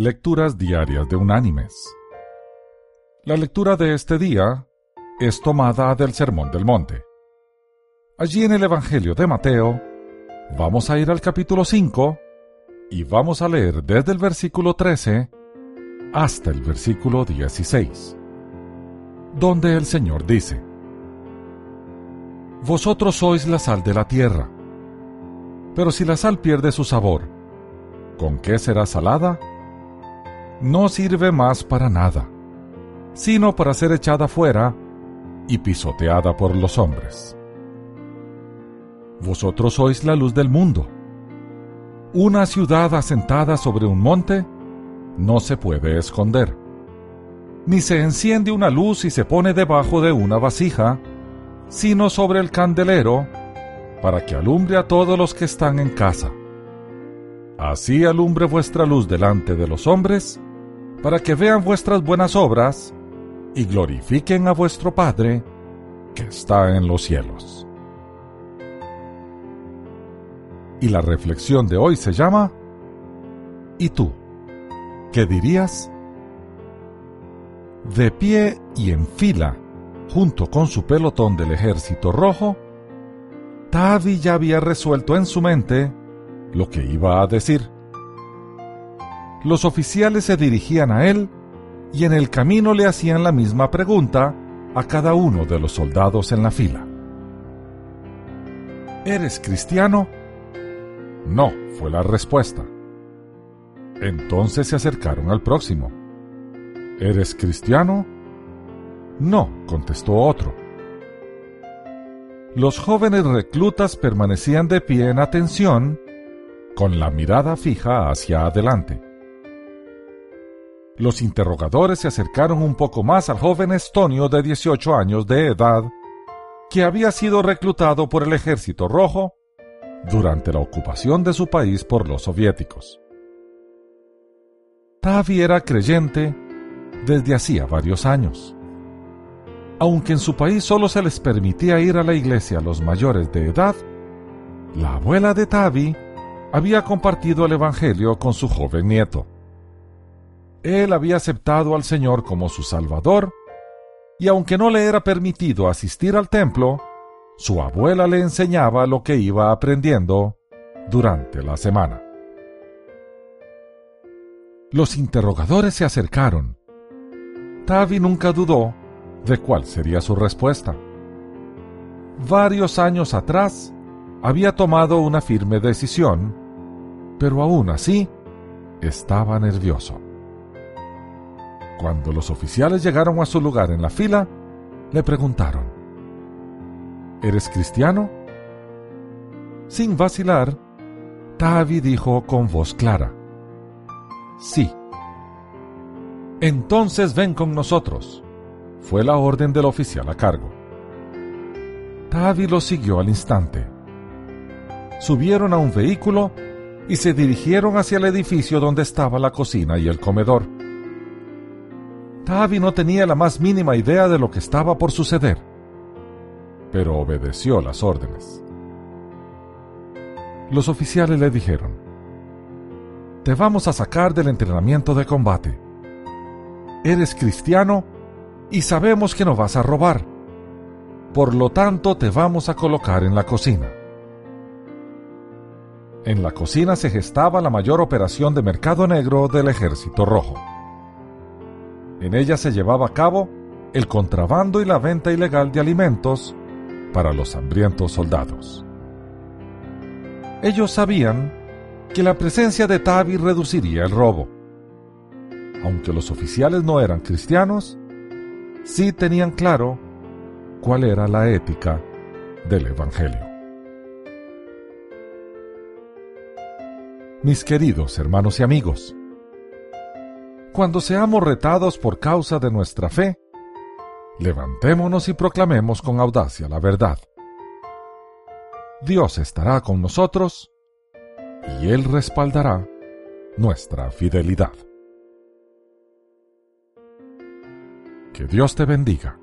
Lecturas Diarias de Unánimes. La lectura de este día es tomada del Sermón del Monte. Allí en el Evangelio de Mateo, vamos a ir al capítulo 5 y vamos a leer desde el versículo 13 hasta el versículo 16, donde el Señor dice, Vosotros sois la sal de la tierra, pero si la sal pierde su sabor, ¿con qué será salada? No sirve más para nada, sino para ser echada fuera y pisoteada por los hombres. Vosotros sois la luz del mundo. Una ciudad asentada sobre un monte no se puede esconder, ni se enciende una luz y se pone debajo de una vasija, sino sobre el candelero, para que alumbre a todos los que están en casa. Así alumbre vuestra luz delante de los hombres, para que vean vuestras buenas obras y glorifiquen a vuestro Padre que está en los cielos. Y la reflexión de hoy se llama ¿Y tú? ¿Qué dirías? De pie y en fila, junto con su pelotón del ejército rojo, Tavi ya había resuelto en su mente lo que iba a decir los oficiales se dirigían a él y en el camino le hacían la misma pregunta a cada uno de los soldados en la fila. ¿Eres cristiano? No, fue la respuesta. Entonces se acercaron al próximo. ¿Eres cristiano? No, contestó otro. Los jóvenes reclutas permanecían de pie en atención, con la mirada fija hacia adelante. Los interrogadores se acercaron un poco más al joven estonio de 18 años de edad, que había sido reclutado por el Ejército Rojo durante la ocupación de su país por los soviéticos. Tavi era creyente desde hacía varios años. Aunque en su país solo se les permitía ir a la iglesia a los mayores de edad, la abuela de Tavi había compartido el Evangelio con su joven nieto. Él había aceptado al Señor como su Salvador, y aunque no le era permitido asistir al templo, su abuela le enseñaba lo que iba aprendiendo durante la semana. Los interrogadores se acercaron. Tavi nunca dudó de cuál sería su respuesta. Varios años atrás había tomado una firme decisión, pero aún así estaba nervioso. Cuando los oficiales llegaron a su lugar en la fila, le preguntaron, ¿Eres cristiano? Sin vacilar, Tavi dijo con voz clara, Sí. Entonces ven con nosotros, fue la orden del oficial a cargo. Tavi lo siguió al instante. Subieron a un vehículo y se dirigieron hacia el edificio donde estaba la cocina y el comedor. Tavi no tenía la más mínima idea de lo que estaba por suceder, pero obedeció las órdenes. Los oficiales le dijeron, Te vamos a sacar del entrenamiento de combate. Eres cristiano y sabemos que no vas a robar. Por lo tanto, te vamos a colocar en la cocina. En la cocina se gestaba la mayor operación de mercado negro del Ejército Rojo. En ella se llevaba a cabo el contrabando y la venta ilegal de alimentos para los hambrientos soldados. Ellos sabían que la presencia de Tavi reduciría el robo. Aunque los oficiales no eran cristianos, sí tenían claro cuál era la ética del Evangelio. Mis queridos hermanos y amigos, cuando seamos retados por causa de nuestra fe, levantémonos y proclamemos con audacia la verdad. Dios estará con nosotros y Él respaldará nuestra fidelidad. Que Dios te bendiga.